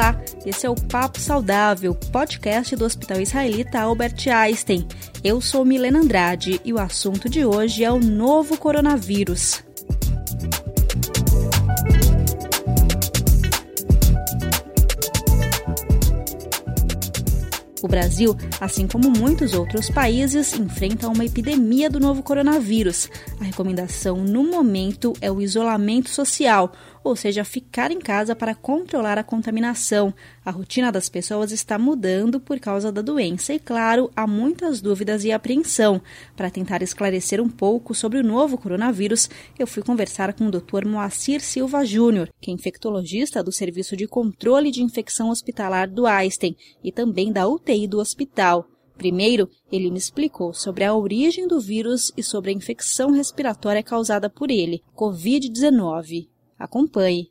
Olá, esse é o Papo Saudável, podcast do Hospital Israelita Albert Einstein. Eu sou Milena Andrade e o assunto de hoje é o novo coronavírus. Brasil, assim como muitos outros países, enfrenta uma epidemia do novo coronavírus. A recomendação no momento é o isolamento social, ou seja, ficar em casa para controlar a contaminação. A rotina das pessoas está mudando por causa da doença e, claro, há muitas dúvidas e apreensão. Para tentar esclarecer um pouco sobre o novo coronavírus, eu fui conversar com o Dr. Moacir Silva Júnior, que é infectologista do Serviço de Controle de Infecção Hospitalar do Einstein e também da UTI do hospital. Primeiro, ele me explicou sobre a origem do vírus e sobre a infecção respiratória causada por ele, Covid-19. Acompanhe.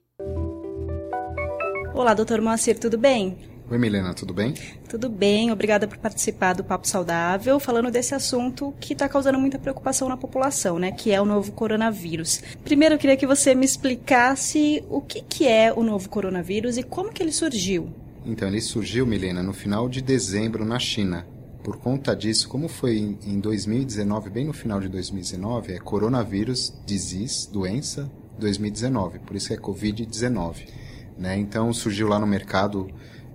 Olá, doutor Moacir, tudo bem? Oi, Milena, tudo bem? Tudo bem, obrigada por participar do Papo Saudável, falando desse assunto que está causando muita preocupação na população, né? Que é o novo coronavírus. Primeiro, eu queria que você me explicasse o que, que é o novo coronavírus e como que ele surgiu. Então, ele surgiu, Milena, no final de dezembro na China. Por conta disso, como foi em 2019, bem no final de 2019, é coronavírus, disease, doença, 2019, por isso é Covid-19. Né? Então surgiu lá no mercado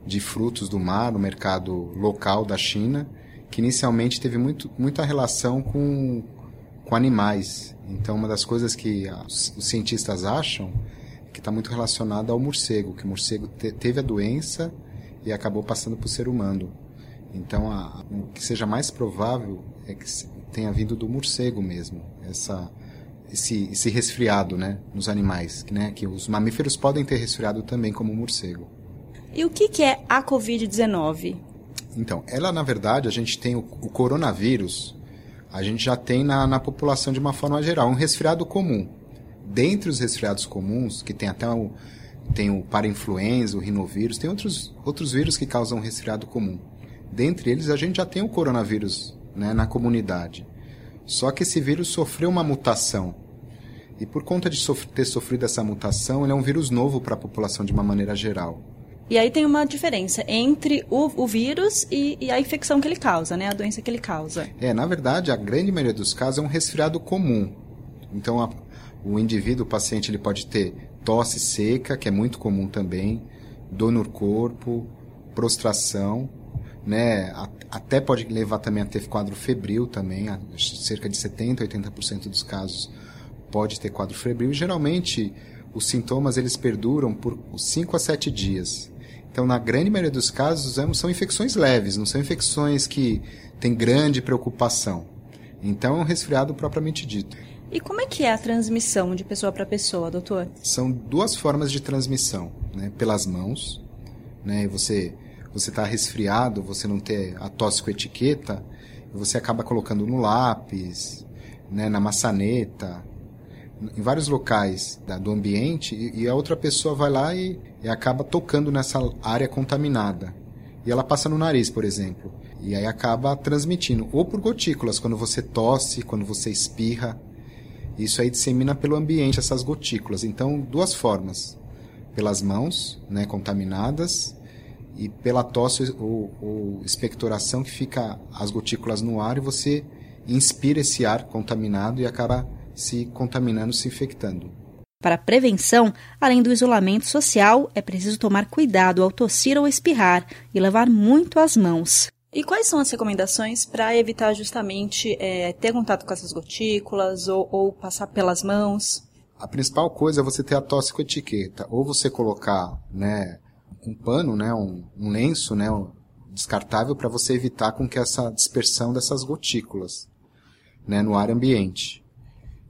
de frutos do mar, no mercado local da China, que inicialmente teve muito, muita relação com, com animais. Então uma das coisas que os, cientistas acham é que está muito relacionado ao morcego, que o morcego te, teve a doença e acabou passando para o ser humano. Então a, o que seja mais provável é que tenha vindo do morcego mesmo, essa esse, esse resfriado né, nos animais, né, que os mamíferos podem ter resfriado também como o morcego. E o que, que é a Covid-19? Então, ela na verdade, a gente tem o, o coronavírus, a gente já tem na, na população de uma forma geral, um resfriado comum. Dentre os resfriados comuns, que tem até o, tem o parainfluenza, o rinovírus, tem outros, outros vírus que causam resfriado comum. Dentre eles, a gente já tem o coronavírus né, na comunidade. Só que esse vírus sofreu uma mutação. E por conta de ter sofrido essa mutação, ele é um vírus novo para a população de uma maneira geral. E aí tem uma diferença entre o, o vírus e, e, a infecção que ele causa, né? A doença que ele causa. É, na verdade, a grande maioria dos casos é um resfriado comum. Então, a, o indivíduo, o paciente, ele pode ter tosse seca, que é muito comum também, dor no corpo, prostração, né? Até pode levar também a ter quadro febril também, cerca de 70, 80% dos casos pode ter quadro febril. E geralmente os sintomas eles perduram por 5 a 7 dias. Então, na grande maioria dos casos, são infecções leves, não são infecções que têm grande preocupação. Então, é um resfriado propriamente dito. E como é que é a transmissão de pessoa para pessoa, doutor? São duas formas de transmissão, né? Pelas mãos, né? Você você está resfriado, você não ter a tosse com etiqueta, você acaba colocando no lápis, né, na maçaneta, em vários locais da, do ambiente, e, e, a outra pessoa vai lá e, e acaba tocando nessa área contaminada. E ela passa no nariz, por exemplo. E aí acaba transmitindo, ou por gotículas, quando você tosse, quando você espirra. Isso aí dissemina pelo ambiente essas gotículas. Então, duas formas. Pelas mãos, né, contaminadas, e pela tosse ou, ou expectoração que fica as gotículas no ar e você inspira esse ar contaminado e acaba se contaminando, se infectando. Para prevenção, além do isolamento social, é preciso tomar cuidado ao tossir ou espirrar e lavar muito as mãos. E quais são as recomendações para evitar justamente é, ter contato com essas gotículas ou, ou passar pelas mãos? A principal coisa é você ter a tosse com etiqueta, ou você colocar né, um pano, né, um, um lenço, né, um descartável para você evitar com que essa dispersão dessas gotículas, né, no ar ambiente.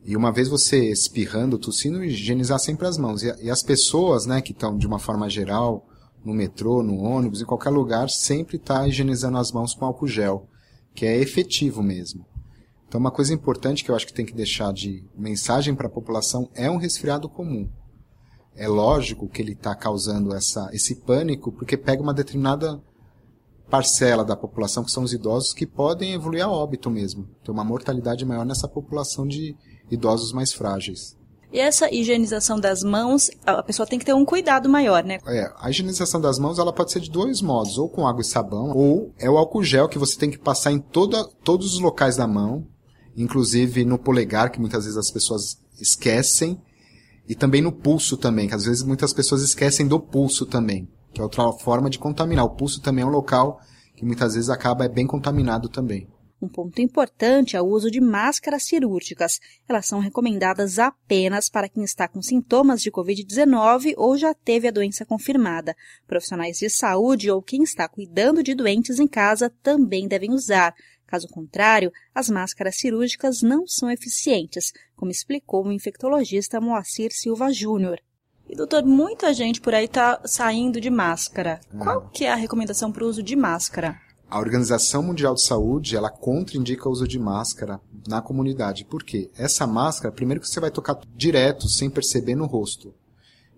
E uma vez você espirrando, tossindo, higienizar sempre as mãos. E, e as pessoas, né, que estão de uma forma geral no metrô, no ônibus, em qualquer lugar, sempre está higienizando as mãos com álcool gel, que é efetivo mesmo. Então, uma coisa importante que eu acho que tem que deixar de mensagem para a população é um resfriado comum é lógico que ele está causando essa, esse pânico, porque pega uma determinada parcela da população, que são os idosos, que podem evoluir a óbito mesmo. Tem uma mortalidade maior nessa população de idosos mais frágeis. E essa higienização das mãos, a pessoa tem que ter um cuidado maior, né? É, a higienização das mãos ela pode ser de dois modos, ou com água e sabão, ou é o álcool gel que você tem que passar em toda, todos os locais da mão, inclusive no polegar, que muitas vezes as pessoas esquecem, e também no pulso também, que às vezes muitas pessoas esquecem do pulso também, que é outra forma de contaminar. O pulso também é um local que muitas vezes acaba bem contaminado também. Um ponto importante é o uso de máscaras cirúrgicas. Elas são recomendadas apenas para quem está com sintomas de Covid-19 ou já teve a doença confirmada. Profissionais de saúde ou quem está cuidando de doentes em casa também devem usar. Caso contrário, as máscaras cirúrgicas não são eficientes, como explicou o infectologista Moacir Silva Júnior. E doutor, muita gente por aí está saindo de máscara. É. Qual que é a recomendação para o uso de máscara? A Organização Mundial de Saúde, ela contraindica o uso de máscara na comunidade. Por quê? Essa máscara, primeiro que você vai tocar direto, sem perceber no rosto.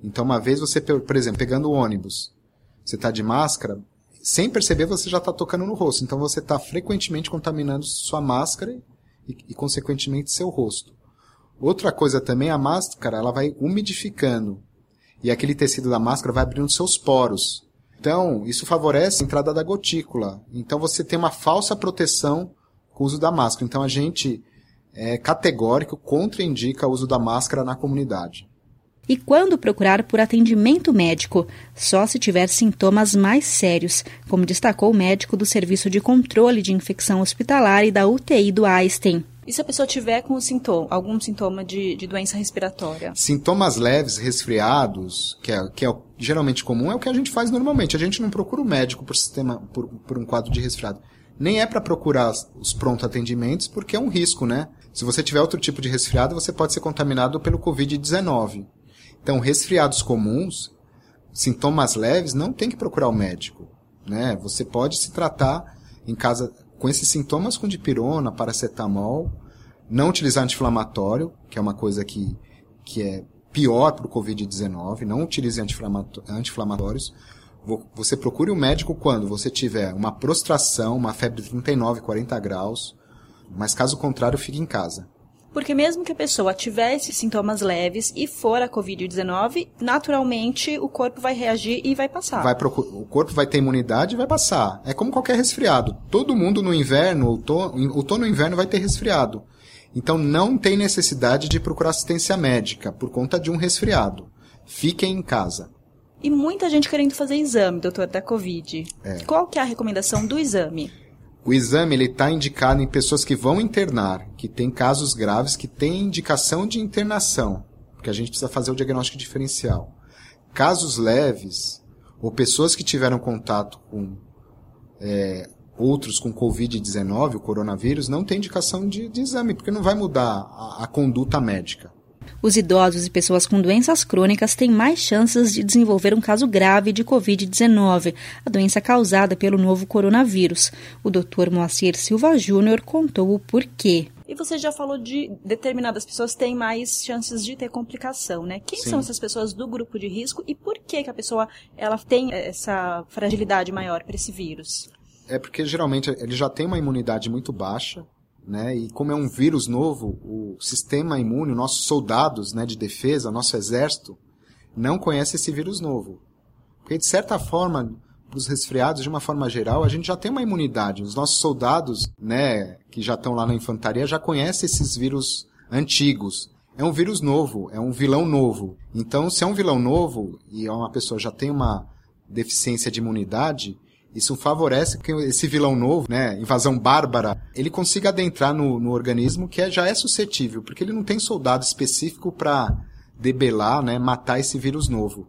Então, uma vez você, por exemplo, pegando o ônibus, você está de máscara, sem perceber você já está tocando no rosto. Então, você está frequentemente contaminando sua máscara e, e, consequentemente, seu rosto. Outra coisa também, a máscara, ela vai umidificando. E aquele tecido da máscara vai abrindo seus poros. Então, isso favorece a entrada da gotícula. Então, você tem uma falsa proteção com o uso da máscara. Então, a gente é categórico contraindica o uso da máscara na comunidade. E quando procurar por atendimento médico? Só se tiver sintomas mais sérios, como destacou o médico do Serviço de Controle de Infecção Hospitalar e da UTI do Einstein. E se a pessoa tiver com sintoma, algum sintoma de, de doença respiratória? Sintomas leves, resfriados, que é, que é geralmente comum, é o que a gente faz normalmente. A gente não procura o médico por, sistema, por, por um quadro de resfriado. Nem é para procurar os pronto atendimentos, porque é um risco, né? Se você tiver outro tipo de resfriado, você pode ser contaminado pelo Covid-19. Então, resfriados comuns, sintomas leves, não tem que procurar o médico. Né? Você pode se tratar em casa com esses sintomas com dipirona, paracetamol, não utilizar anti-inflamatório, que é uma coisa que, que é pior para o Covid-19, não utilize anti-inflamatórios. Você procure um médico quando você tiver uma prostração, uma febre de 39, 40 graus, mas caso contrário, fique em casa. Porque mesmo que a pessoa tiver esses sintomas leves e for a Covid-19, naturalmente o corpo vai reagir e vai passar. Vai o corpo vai ter imunidade e vai passar. É como qualquer resfriado. Todo mundo no inverno, outono, outono e inverno vai ter resfriado. Então não tem necessidade de procurar assistência médica por conta de um resfriado. Fiquem em casa. E muita gente querendo fazer exame, doutor, da Covid. É. Qual que é a recomendação do exame? O exame ele está indicado em pessoas que vão internar, que têm casos graves, que têm indicação de internação, porque a gente precisa fazer o diagnóstico diferencial. Casos leves, ou pessoas que tiveram contato com é, outros com Covid-19, o coronavírus, não tem indicação de, de, exame, porque não vai mudar a, a conduta médica. Os idosos e pessoas com doenças crônicas têm mais chances de desenvolver um caso grave de Covid-19, a doença causada pelo novo coronavírus. O Dr. Moacir Silva Júnior contou o porquê. E você já falou de determinadas pessoas têm mais chances de ter complicação, né? Quem Sim. são essas pessoas do grupo de risco e por que, que a pessoa ela tem essa fragilidade maior para esse vírus? É porque geralmente ele já tem uma imunidade muito baixa, né? E como é um vírus novo, o sistema imune, nossos soldados né, de defesa, nosso exército, não conhece esse vírus novo. Porque, de certa forma, para os resfriados, de uma forma geral, a gente já tem uma imunidade. Os nossos soldados, né, que já estão lá na infantaria, já conhecem esses vírus antigos. É um vírus novo, é um vilão novo. Então, se é um vilão novo e é uma pessoa já tem uma deficiência de imunidade, isso favorece que esse vilão novo, né, invasão bárbara, ele consiga adentrar no, no organismo que é, já é suscetível, porque ele não tem soldado específico para debelar, né, matar esse vírus novo.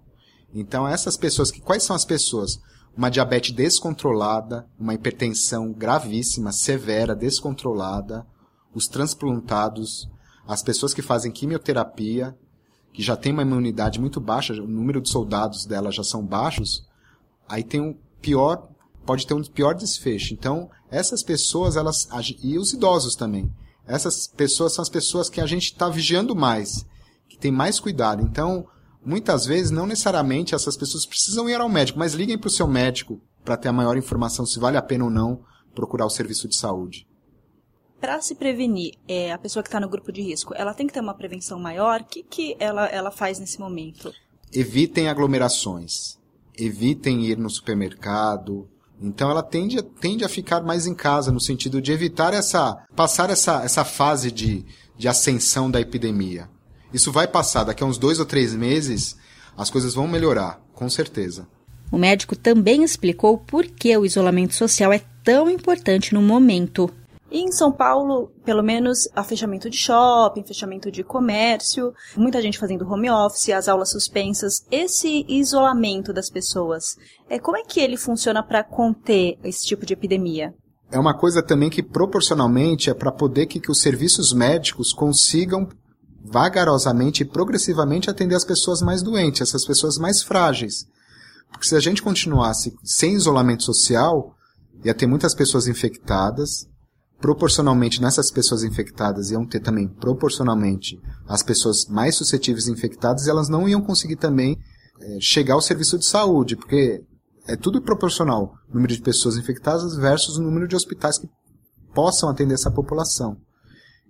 Então essas pessoas, que quais são as pessoas? Uma diabetes descontrolada, uma hipertensão gravíssima, severa, descontrolada, os transplantados, as pessoas que fazem quimioterapia, que já tem uma imunidade muito baixa, o número de soldados dela já são baixos, aí tem um pior pode ter um pior desfecho. Então, essas pessoas, elas. E os idosos também. Essas pessoas são as pessoas que a gente está vigiando mais, que tem mais cuidado. Então, muitas vezes, não necessariamente essas pessoas precisam ir ao médico, mas liguem para o seu médico para ter a maior informação se vale a pena ou não procurar o serviço de saúde. para se prevenir, é, a pessoa que está no grupo de risco, ela tem que ter uma prevenção maior? O que, que ela, ela faz nesse momento? Evitem aglomerações. Evitem ir no supermercado. Então ela tende, tende a ficar mais em casa, no sentido de evitar essa. passar essa, essa fase de, de ascensão da epidemia. Isso vai passar, daqui a uns dois ou três meses, as coisas vão melhorar, com certeza. O médico também explicou por que o isolamento social é tão importante no momento. E em São Paulo, pelo menos, há fechamento de shopping, fechamento de comércio, muita gente fazendo home office, as aulas suspensas. Esse isolamento das pessoas, é, como é que ele funciona para conter esse tipo de epidemia? É uma coisa também que proporcionalmente é para poder que, que os serviços médicos consigam vagarosamente e progressivamente atender as pessoas mais doentes, essas pessoas mais frágeis. Porque se a gente continuasse sem isolamento social, ia ter muitas pessoas infectadas, proporcionalmente nessas pessoas infectadas iam ter também proporcionalmente as pessoas mais suscetíveis infectadas e elas não iam conseguir também é, chegar ao serviço de saúde, porque é tudo proporcional, número de pessoas infectadas versus o número de hospitais que possam atender essa população.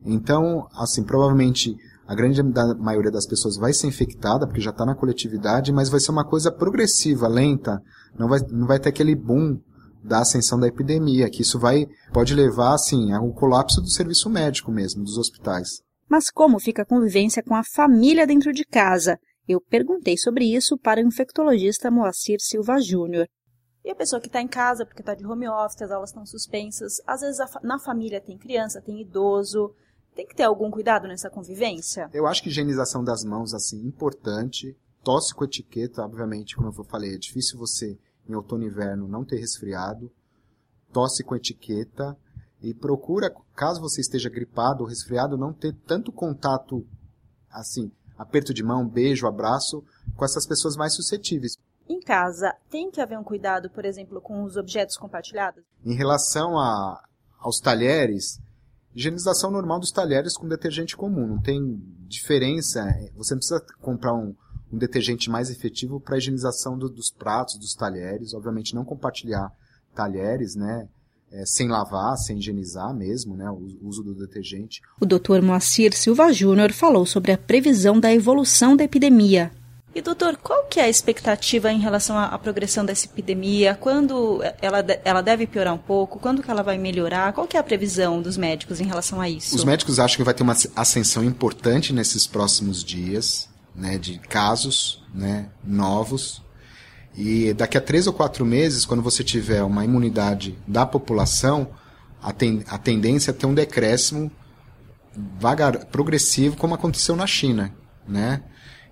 Então, assim, provavelmente a grande maioria das pessoas vai ser infectada, porque já está na coletividade, mas vai ser uma coisa progressiva, lenta. Não vai, não vai ter aquele boom da ascensão da epidemia, que isso vai pode levar assim ao colapso do serviço médico mesmo, dos hospitais. Mas como fica a convivência com a família dentro de casa? Eu perguntei sobre isso para o infectologista Moacir Silva Júnior. E a pessoa que está em casa porque está de home office, as aulas estão suspensas, às vezes na família tem criança, tem idoso, tem que ter algum cuidado nessa convivência? Eu acho que higienização das mãos, assim, importante. Tosse com etiqueta, obviamente, como eu falei, é difícil você, em outono e inverno, não ter resfriado. Tosse com etiqueta. E procura, caso você esteja gripado ou resfriado, não ter tanto contato, assim, aperto de mão, beijo, abraço, com essas pessoas mais suscetíveis. Em casa, tem que haver um cuidado, por exemplo, com os objetos compartilhados? Em relação a, aos talheres, higienização normal dos talheres com detergente comum. Não tem diferença. Você não precisa comprar um, um detergente mais efetivo para a higienização do, dos pratos, dos talheres. Obviamente não compartilhar talheres, né? É, sem lavar, sem higienizar mesmo, né, o uso do detergente. O Dr. Moacir Silva Júnior falou sobre a previsão da evolução da epidemia e doutor, qual que é a expectativa em relação à, à, progressão dessa epidemia? Quando ela, ela deve piorar um pouco? Quando que ela vai melhorar? Qual que é a previsão dos médicos em relação a isso? Os médicos acham que vai ter uma ascensão importante nesses próximos dias, né, de casos, né, novos. E daqui a três ou quatro meses, quando você tiver uma imunidade da população, a, ten, a tendência é ter um decréscimo vagar, progressivo, como aconteceu na China, né?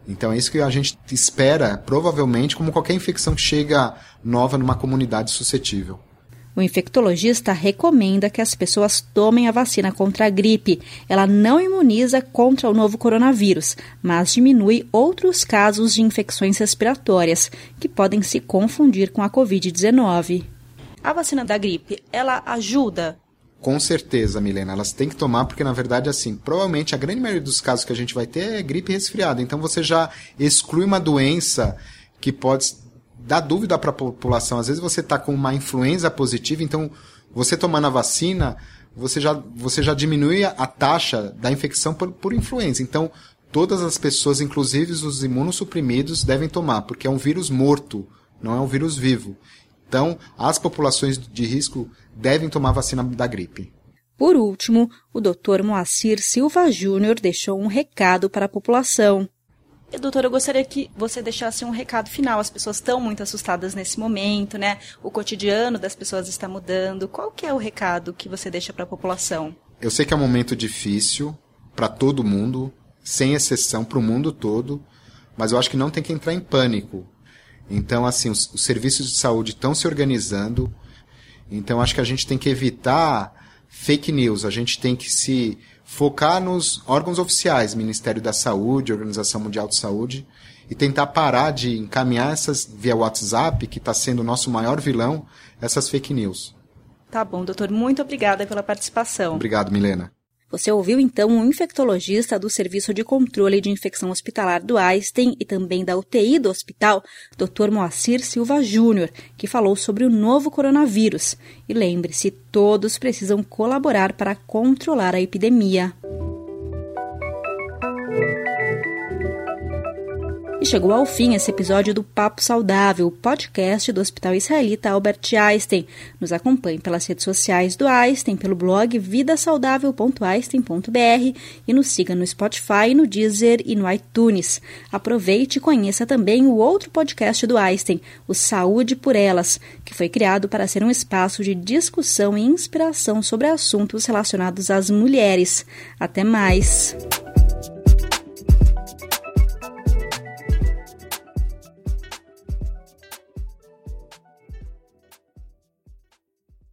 Então é isso que a gente espera, provavelmente, como qualquer infecção que chega nova numa comunidade suscetível. O infectologista recomenda que as pessoas tomem a vacina contra a gripe. Ela não imuniza contra o novo coronavírus, mas diminui outros casos de infecções respiratórias, que podem se confundir com a Covid-19. A vacina da gripe, ela ajuda com certeza, Milena, elas têm que tomar, porque na verdade, assim, provavelmente a grande maioria dos casos que a gente vai ter é gripe resfriada. Então você já exclui uma doença que pode dar dúvida para a população. Às vezes você está com uma influenza positiva, então você tomando a vacina, você já, você já diminui a taxa da infecção por, por influenza. Então, todas as pessoas, inclusive os imunossuprimidos, devem tomar, porque é um vírus morto, não é um vírus vivo. Então, as populações de risco devem tomar vacina da gripe. Por último, o Dr. Moacir Silva Júnior deixou um recado para a população. E, doutor, eu gostaria que você deixasse um recado final. As pessoas estão muito assustadas nesse momento, né? O cotidiano das pessoas está mudando. Qual que é o recado que você deixa para a população? Eu sei que é um momento difícil para todo mundo, sem exceção, para o mundo todo, mas eu acho que não tem que entrar em pânico. Então, assim, os, os serviços de saúde estão se organizando. Então, acho que a gente tem que evitar fake news. A gente tem que se focar nos órgãos oficiais, Ministério da Saúde, Organização Mundial de Saúde, e tentar parar de encaminhar essas via WhatsApp, que está sendo o nosso maior vilão, essas fake news. Tá bom, doutor. Muito obrigada pela participação. Obrigado, Milena. Você ouviu então um infectologista do Serviço de Controle de Infecção Hospitalar do Einstein e também da UTI do hospital, Dr. Moacir Silva Júnior, que falou sobre o novo coronavírus. E lembre-se, todos precisam colaborar para controlar a epidemia. Chegou ao fim esse episódio do Papo Saudável, podcast do Hospital Israelita Albert Einstein. Nos acompanhe pelas redes sociais do Einstein, pelo blog vidasaudável.einstein.br e nos siga no Spotify, no Deezer e no iTunes. Aproveite e conheça também o outro podcast do Einstein, o Saúde por Elas, que foi criado para ser um espaço de discussão e inspiração sobre assuntos relacionados às mulheres. Até mais!